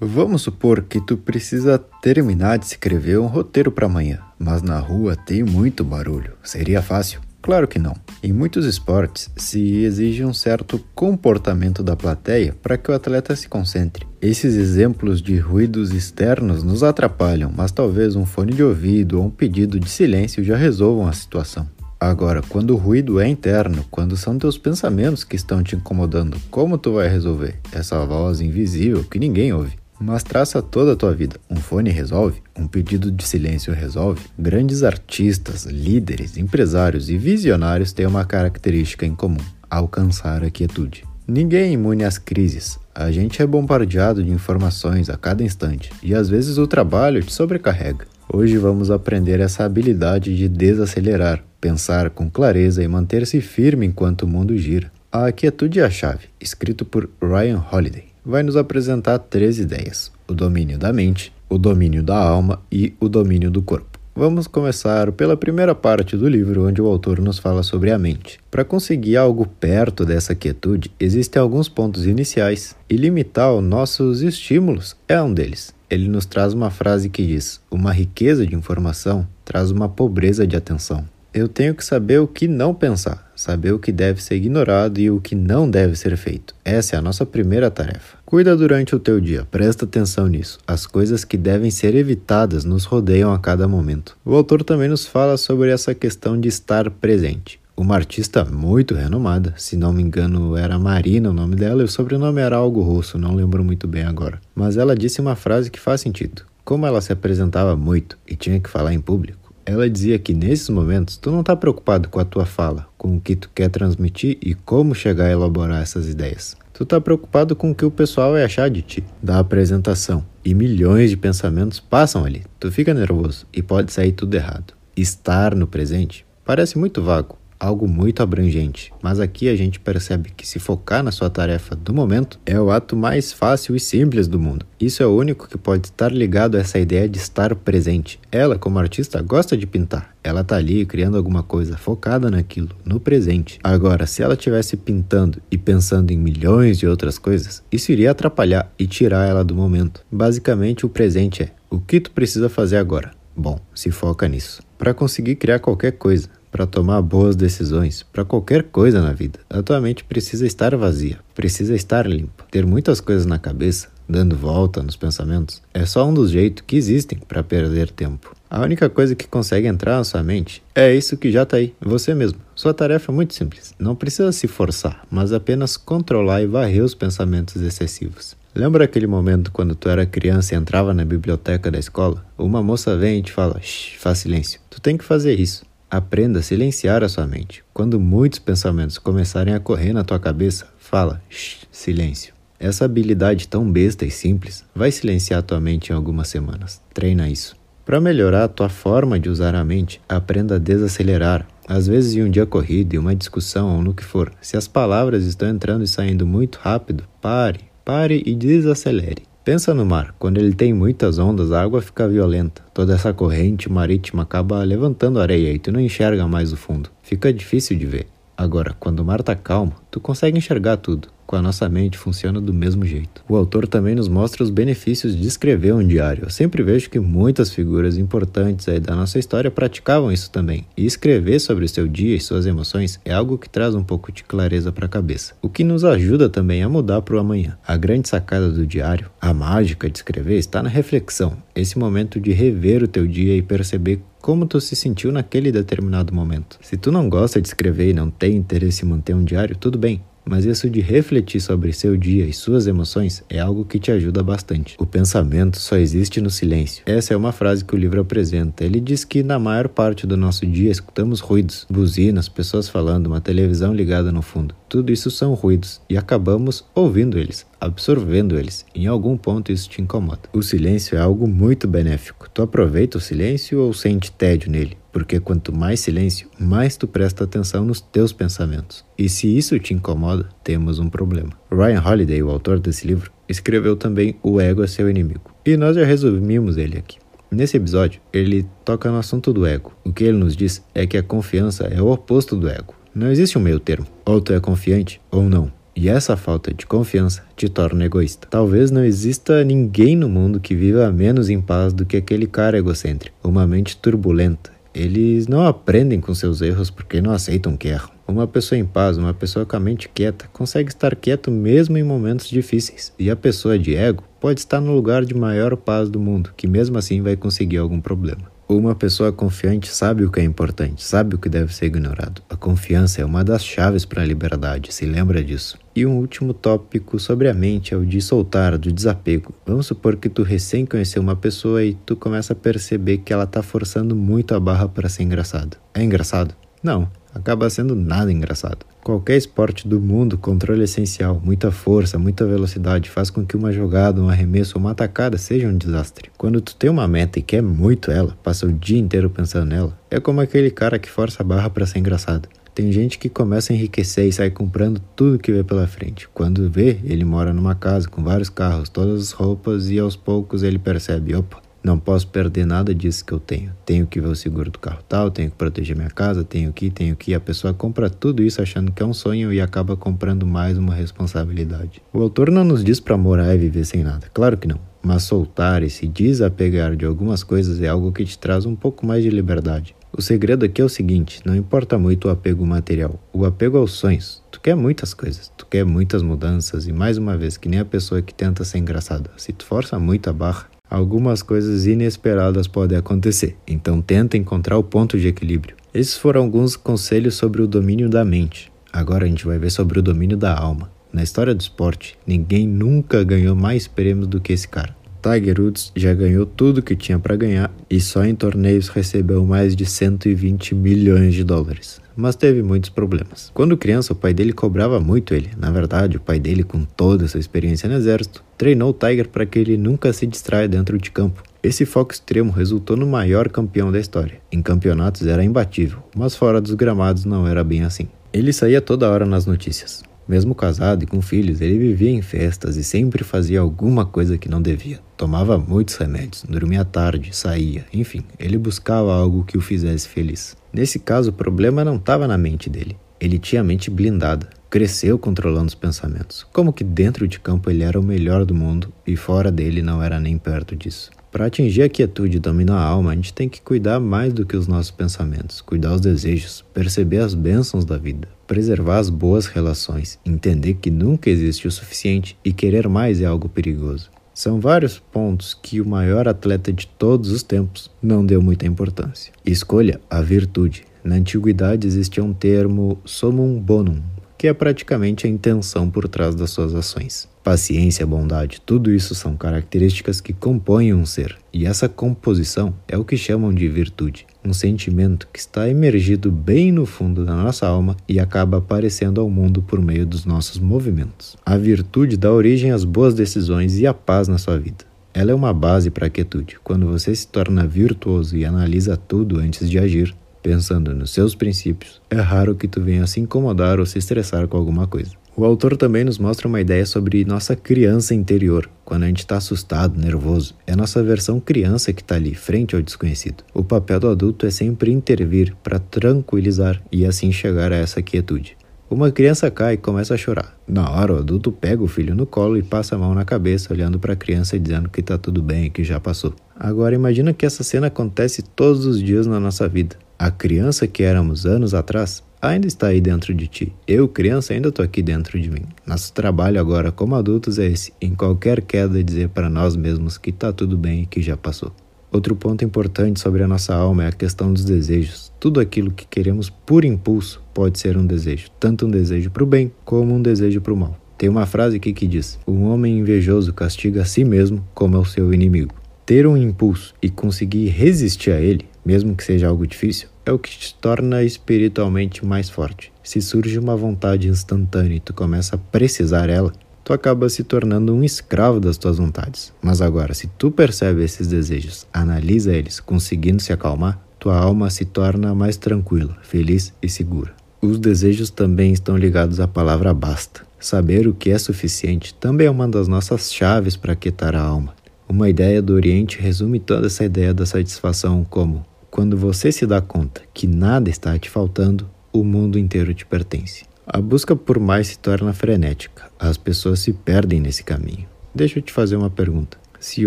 Vamos supor que tu precisa terminar de escrever um roteiro para amanhã, mas na rua tem muito barulho. Seria fácil? Claro que não. Em muitos esportes se exige um certo comportamento da plateia para que o atleta se concentre. Esses exemplos de ruídos externos nos atrapalham, mas talvez um fone de ouvido ou um pedido de silêncio já resolvam a situação. Agora, quando o ruído é interno, quando são teus pensamentos que estão te incomodando, como tu vai resolver essa voz invisível que ninguém ouve? Mas traça toda a tua vida. Um fone resolve? Um pedido de silêncio resolve? Grandes artistas, líderes, empresários e visionários têm uma característica em comum: alcançar a quietude. Ninguém é imune às crises. A gente é bombardeado de informações a cada instante e às vezes o trabalho te sobrecarrega. Hoje vamos aprender essa habilidade de desacelerar, pensar com clareza e manter-se firme enquanto o mundo gira. A Quietude é a Chave, escrito por Ryan Holiday, vai nos apresentar três ideias: o domínio da mente, o domínio da alma e o domínio do corpo. Vamos começar pela primeira parte do livro, onde o autor nos fala sobre a mente. Para conseguir algo perto dessa quietude, existem alguns pontos iniciais, e limitar os nossos estímulos é um deles. Ele nos traz uma frase que diz: Uma riqueza de informação traz uma pobreza de atenção. Eu tenho que saber o que não pensar, saber o que deve ser ignorado e o que não deve ser feito. Essa é a nossa primeira tarefa. Cuida durante o teu dia, presta atenção nisso. As coisas que devem ser evitadas nos rodeiam a cada momento. O autor também nos fala sobre essa questão de estar presente. Uma artista muito renomada, se não me engano era Marina o nome dela e o sobrenome era algo russo, não lembro muito bem agora. Mas ela disse uma frase que faz sentido. Como ela se apresentava muito e tinha que falar em público, ela dizia que nesses momentos tu não está preocupado com a tua fala, com o que tu quer transmitir e como chegar a elaborar essas ideias. Tu está preocupado com o que o pessoal vai achar de ti, da apresentação. E milhões de pensamentos passam ali. Tu fica nervoso e pode sair tudo errado. Estar no presente parece muito vago, algo muito abrangente, mas aqui a gente percebe que se focar na sua tarefa do momento é o ato mais fácil e simples do mundo. Isso é o único que pode estar ligado a essa ideia de estar presente. Ela, como artista, gosta de pintar. Ela tá ali criando alguma coisa focada naquilo, no presente. Agora, se ela estivesse pintando e pensando em milhões de outras coisas, isso iria atrapalhar e tirar ela do momento. Basicamente, o presente é o que tu precisa fazer agora. Bom, se foca nisso. Para conseguir criar qualquer coisa, para tomar boas decisões, para qualquer coisa na vida. A tua mente precisa estar vazia, precisa estar limpa. Ter muitas coisas na cabeça, dando volta nos pensamentos, é só um dos jeitos que existem para perder tempo. A única coisa que consegue entrar na sua mente é isso que já está aí, você mesmo. Sua tarefa é muito simples. Não precisa se forçar, mas apenas controlar e varrer os pensamentos excessivos. Lembra aquele momento quando tu era criança e entrava na biblioteca da escola? Uma moça vem e te fala: Shh, faz silêncio. Tu tem que fazer isso. Aprenda a silenciar a sua mente. Quando muitos pensamentos começarem a correr na tua cabeça, fala, Shh, silêncio. Essa habilidade tão besta e simples vai silenciar a tua mente em algumas semanas. Treina isso. Para melhorar a tua forma de usar a mente, aprenda a desacelerar. Às vezes, em um dia corrido, em uma discussão ou no que for, se as palavras estão entrando e saindo muito rápido, pare, pare e desacelere. Pensa no mar, quando ele tem muitas ondas, a água fica violenta. Toda essa corrente marítima acaba levantando areia e tu não enxerga mais o fundo. Fica difícil de ver. Agora, quando o mar tá calmo, tu consegue enxergar tudo com a nossa mente funciona do mesmo jeito. O autor também nos mostra os benefícios de escrever um diário. Eu sempre vejo que muitas figuras importantes aí da nossa história praticavam isso também. E escrever sobre o seu dia e suas emoções é algo que traz um pouco de clareza para a cabeça, o que nos ajuda também a mudar para o amanhã. A grande sacada do diário, a mágica de escrever, está na reflexão, esse momento de rever o teu dia e perceber como tu se sentiu naquele determinado momento. Se tu não gosta de escrever e não tem interesse em manter um diário, tudo bem mas isso de refletir sobre seu dia e suas emoções é algo que te ajuda bastante. O pensamento só existe no silêncio. Essa é uma frase que o livro apresenta. Ele diz que na maior parte do nosso dia escutamos ruídos, buzinas, pessoas falando, uma televisão ligada no fundo. Tudo isso são ruídos e acabamos ouvindo eles, absorvendo eles. Em algum ponto isso te incomoda. O silêncio é algo muito benéfico. Tu aproveita o silêncio ou sente tédio nele? Porque quanto mais silêncio, mais tu presta atenção nos teus pensamentos. E se isso te incomoda, temos um problema. Ryan Holiday, o autor desse livro, escreveu também O Ego é seu inimigo. E nós já resumimos ele aqui. Nesse episódio, ele toca no assunto do ego. O que ele nos diz é que a confiança é o oposto do ego. Não existe um meio termo. Ou tu é confiante ou não. E essa falta de confiança te torna egoísta. Talvez não exista ninguém no mundo que viva menos em paz do que aquele cara egocêntrico, uma mente turbulenta. Eles não aprendem com seus erros porque não aceitam que erram. Uma pessoa em paz, uma pessoa com a mente quieta, consegue estar quieto mesmo em momentos difíceis. E a pessoa de ego pode estar no lugar de maior paz do mundo, que mesmo assim vai conseguir algum problema. Uma pessoa confiante sabe o que é importante, sabe o que deve ser ignorado. A confiança é uma das chaves para a liberdade, se lembra disso. E um último tópico sobre a mente é o de soltar, do desapego. Vamos supor que tu recém conheceu uma pessoa e tu começa a perceber que ela está forçando muito a barra para ser engraçado. É engraçado? Não, acaba sendo nada engraçado. Qualquer esporte do mundo, controle essencial, muita força, muita velocidade faz com que uma jogada, um arremesso ou uma atacada seja um desastre. Quando tu tem uma meta e quer muito ela, passa o dia inteiro pensando nela, é como aquele cara que força a barra para ser engraçado. Tem gente que começa a enriquecer e sai comprando tudo que vê pela frente. Quando vê, ele mora numa casa com vários carros, todas as roupas e aos poucos ele percebe, opa, não posso perder nada disso que eu tenho. Tenho que ver o seguro do carro tal, tenho que proteger minha casa, tenho que, tenho que. A pessoa compra tudo isso achando que é um sonho e acaba comprando mais uma responsabilidade. O autor não nos diz para morar e viver sem nada, claro que não. Mas soltar e se desapegar de algumas coisas é algo que te traz um pouco mais de liberdade. O segredo aqui é o seguinte: não importa muito o apego material, o apego aos sonhos. Tu quer muitas coisas, tu quer muitas mudanças, e mais uma vez, que nem a pessoa que tenta ser engraçada. Se tu força muito a barra, algumas coisas inesperadas podem acontecer, então tenta encontrar o ponto de equilíbrio. Esses foram alguns conselhos sobre o domínio da mente. Agora a gente vai ver sobre o domínio da alma. Na história do esporte, ninguém nunca ganhou mais prêmios do que esse cara. Tiger Woods já ganhou tudo que tinha para ganhar e só em torneios recebeu mais de 120 milhões de dólares mas teve muitos problemas. Quando criança, o pai dele cobrava muito ele. Na verdade, o pai dele, com toda essa experiência no exército, treinou o Tiger para que ele nunca se distraia dentro de campo. Esse foco extremo resultou no maior campeão da história. Em campeonatos era imbatível, mas fora dos gramados não era bem assim. Ele saía toda hora nas notícias. Mesmo casado e com filhos, ele vivia em festas e sempre fazia alguma coisa que não devia. Tomava muitos remédios, dormia tarde, saía, enfim, ele buscava algo que o fizesse feliz. Nesse caso, o problema não estava na mente dele. Ele tinha a mente blindada, cresceu controlando os pensamentos. Como que dentro de campo ele era o melhor do mundo e fora dele não era nem perto disso. Para atingir a quietude e dominar a alma, a gente tem que cuidar mais do que os nossos pensamentos, cuidar os desejos, perceber as bênçãos da vida, preservar as boas relações, entender que nunca existe o suficiente e querer mais é algo perigoso. São vários pontos que o maior atleta de todos os tempos não deu muita importância. Escolha a virtude. Na antiguidade existia um termo summum bonum, que é praticamente a intenção por trás das suas ações. Paciência, bondade, tudo isso são características que compõem um ser, e essa composição é o que chamam de virtude, um sentimento que está emergido bem no fundo da nossa alma e acaba aparecendo ao mundo por meio dos nossos movimentos. A virtude dá origem às boas decisões e à paz na sua vida. Ela é uma base para a quietude. Quando você se torna virtuoso e analisa tudo antes de agir, pensando nos seus princípios, é raro que tu venha se incomodar ou se estressar com alguma coisa. O autor também nos mostra uma ideia sobre nossa criança interior. Quando a gente está assustado, nervoso, é nossa versão criança que está ali, frente ao desconhecido. O papel do adulto é sempre intervir para tranquilizar e assim chegar a essa quietude. Uma criança cai e começa a chorar. Na hora, o adulto pega o filho no colo e passa a mão na cabeça, olhando para a criança e dizendo que está tudo bem e que já passou. Agora, imagina que essa cena acontece todos os dias na nossa vida. A criança que éramos anos atrás ainda está aí dentro de ti. Eu, criança, ainda estou aqui dentro de mim. Nosso trabalho agora como adultos é esse: em qualquer queda, dizer para nós mesmos que está tudo bem e que já passou. Outro ponto importante sobre a nossa alma é a questão dos desejos. Tudo aquilo que queremos por impulso pode ser um desejo, tanto um desejo para o bem como um desejo para o mal. Tem uma frase aqui que diz: Um homem invejoso castiga a si mesmo como é o seu inimigo. Ter um impulso e conseguir resistir a ele mesmo que seja algo difícil, é o que te torna espiritualmente mais forte. Se surge uma vontade instantânea e tu começa a precisar ela, tu acaba se tornando um escravo das tuas vontades. Mas agora, se tu percebe esses desejos, analisa eles, conseguindo se acalmar, tua alma se torna mais tranquila, feliz e segura. Os desejos também estão ligados à palavra basta. Saber o que é suficiente também é uma das nossas chaves para quitar a alma. Uma ideia do Oriente resume toda essa ideia da satisfação como quando você se dá conta que nada está te faltando, o mundo inteiro te pertence. A busca por mais se torna frenética. As pessoas se perdem nesse caminho. Deixa eu te fazer uma pergunta. Se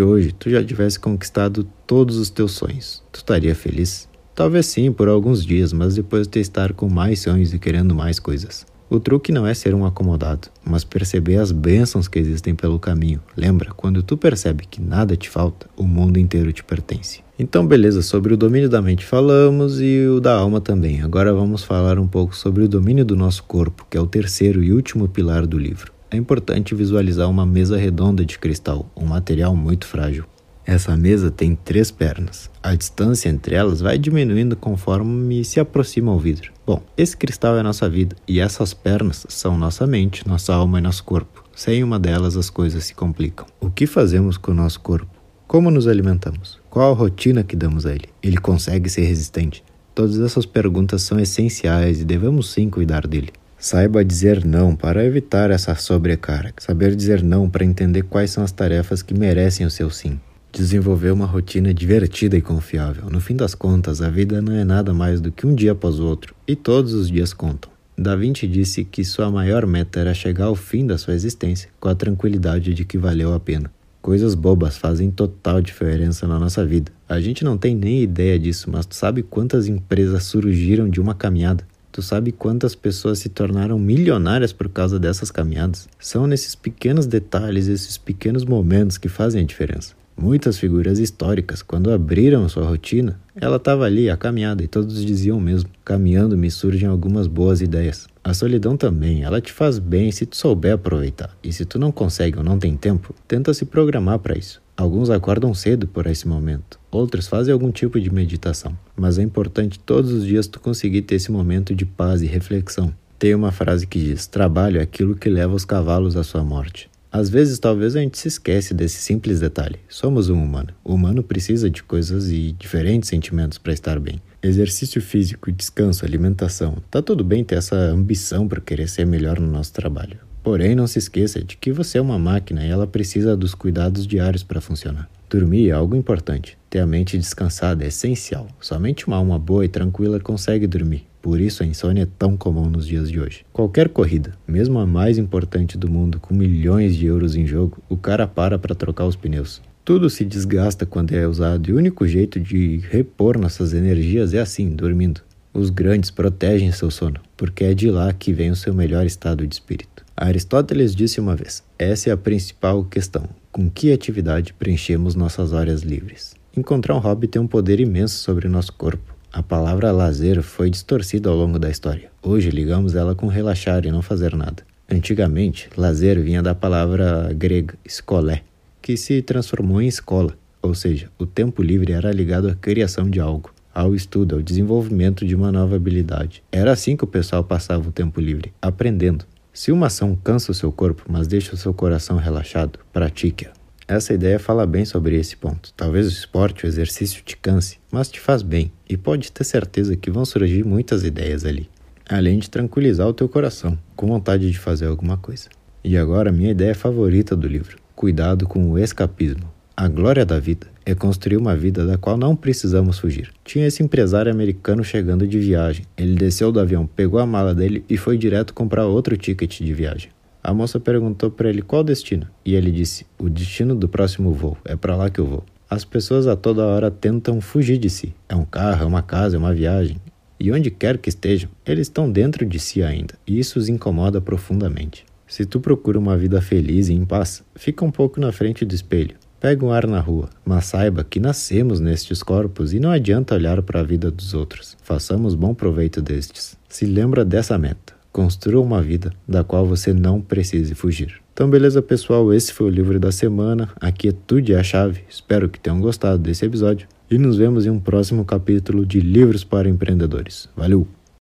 hoje tu já tivesse conquistado todos os teus sonhos, tu estaria feliz? Talvez sim, por alguns dias, mas depois de estar com mais sonhos e querendo mais coisas. O truque não é ser um acomodado, mas perceber as bênçãos que existem pelo caminho. Lembra, quando tu percebe que nada te falta, o mundo inteiro te pertence. Então, beleza, sobre o domínio da mente falamos e o da alma também. Agora vamos falar um pouco sobre o domínio do nosso corpo, que é o terceiro e último pilar do livro. É importante visualizar uma mesa redonda de cristal, um material muito frágil. Essa mesa tem três pernas. A distância entre elas vai diminuindo conforme se aproxima ao vidro. Bom, esse cristal é nossa vida e essas pernas são nossa mente, nossa alma e nosso corpo. Sem uma delas as coisas se complicam. O que fazemos com o nosso corpo? Como nos alimentamos? Qual a rotina que damos a ele? Ele consegue ser resistente? Todas essas perguntas são essenciais e devemos sim cuidar dele. Saiba dizer não para evitar essa sobrecarga. Saber dizer não para entender quais são as tarefas que merecem o seu sim. Desenvolver uma rotina divertida e confiável. No fim das contas, a vida não é nada mais do que um dia após o outro, e todos os dias contam. Da Vinci disse que sua maior meta era chegar ao fim da sua existência com a tranquilidade de que valeu a pena. Coisas bobas fazem total diferença na nossa vida. A gente não tem nem ideia disso, mas tu sabe quantas empresas surgiram de uma caminhada? Tu sabe quantas pessoas se tornaram milionárias por causa dessas caminhadas? São nesses pequenos detalhes, esses pequenos momentos que fazem a diferença. Muitas figuras históricas, quando abriram sua rotina, ela estava ali, a caminhada, e todos diziam mesmo: caminhando me surgem algumas boas ideias. A solidão também, ela te faz bem se tu souber aproveitar. E se tu não consegue ou não tem tempo, tenta se programar para isso. Alguns acordam cedo por esse momento, outros fazem algum tipo de meditação, mas é importante todos os dias tu conseguir ter esse momento de paz e reflexão. Tem uma frase que diz: trabalho é aquilo que leva os cavalos à sua morte. Às vezes, talvez a gente se esquece desse simples detalhe. Somos um humano. O humano precisa de coisas e diferentes sentimentos para estar bem. Exercício físico, descanso, alimentação. Tá tudo bem ter essa ambição para querer ser melhor no nosso trabalho. Porém, não se esqueça de que você é uma máquina e ela precisa dos cuidados diários para funcionar. Dormir é algo importante. Ter a mente descansada é essencial. Somente uma alma boa e tranquila consegue dormir. Por isso a insônia é tão comum nos dias de hoje. Qualquer corrida, mesmo a mais importante do mundo, com milhões de euros em jogo, o cara para para trocar os pneus. Tudo se desgasta quando é usado e o único jeito de repor nossas energias é assim, dormindo. Os grandes protegem seu sono, porque é de lá que vem o seu melhor estado de espírito. Aristóteles disse uma vez: essa é a principal questão. Com que atividade preenchemos nossas horas livres? Encontrar um hobby tem um poder imenso sobre nosso corpo. A palavra lazer foi distorcida ao longo da história. Hoje ligamos ela com relaxar e não fazer nada. Antigamente, lazer vinha da palavra grega skolé, que se transformou em escola, ou seja, o tempo livre era ligado à criação de algo, ao estudo, ao desenvolvimento de uma nova habilidade. Era assim que o pessoal passava o tempo livre, aprendendo. Se uma ação cansa o seu corpo, mas deixa o seu coração relaxado, pratique-a. Essa ideia fala bem sobre esse ponto. Talvez o esporte, o exercício te canse, mas te faz bem e pode ter certeza que vão surgir muitas ideias ali, além de tranquilizar o teu coração, com vontade de fazer alguma coisa. E agora, minha ideia favorita do livro: cuidado com o escapismo. A glória da vida é construir uma vida da qual não precisamos fugir. Tinha esse empresário americano chegando de viagem. Ele desceu do avião, pegou a mala dele e foi direto comprar outro ticket de viagem. A moça perguntou para ele qual destino, e ele disse: O destino do próximo voo, é para lá que eu vou. As pessoas a toda hora tentam fugir de si. É um carro, é uma casa, é uma viagem. E onde quer que estejam, eles estão dentro de si ainda, e isso os incomoda profundamente. Se tu procura uma vida feliz e em paz, fica um pouco na frente do espelho. Pega um ar na rua, mas saiba que nascemos nestes corpos e não adianta olhar para a vida dos outros. Façamos bom proveito destes. Se lembra dessa meta. Construa uma vida da qual você não precise fugir. Então, beleza, pessoal? Esse foi o livro da semana. Aqui é Tudo é a Chave. Espero que tenham gostado desse episódio. E nos vemos em um próximo capítulo de Livros para Empreendedores. Valeu!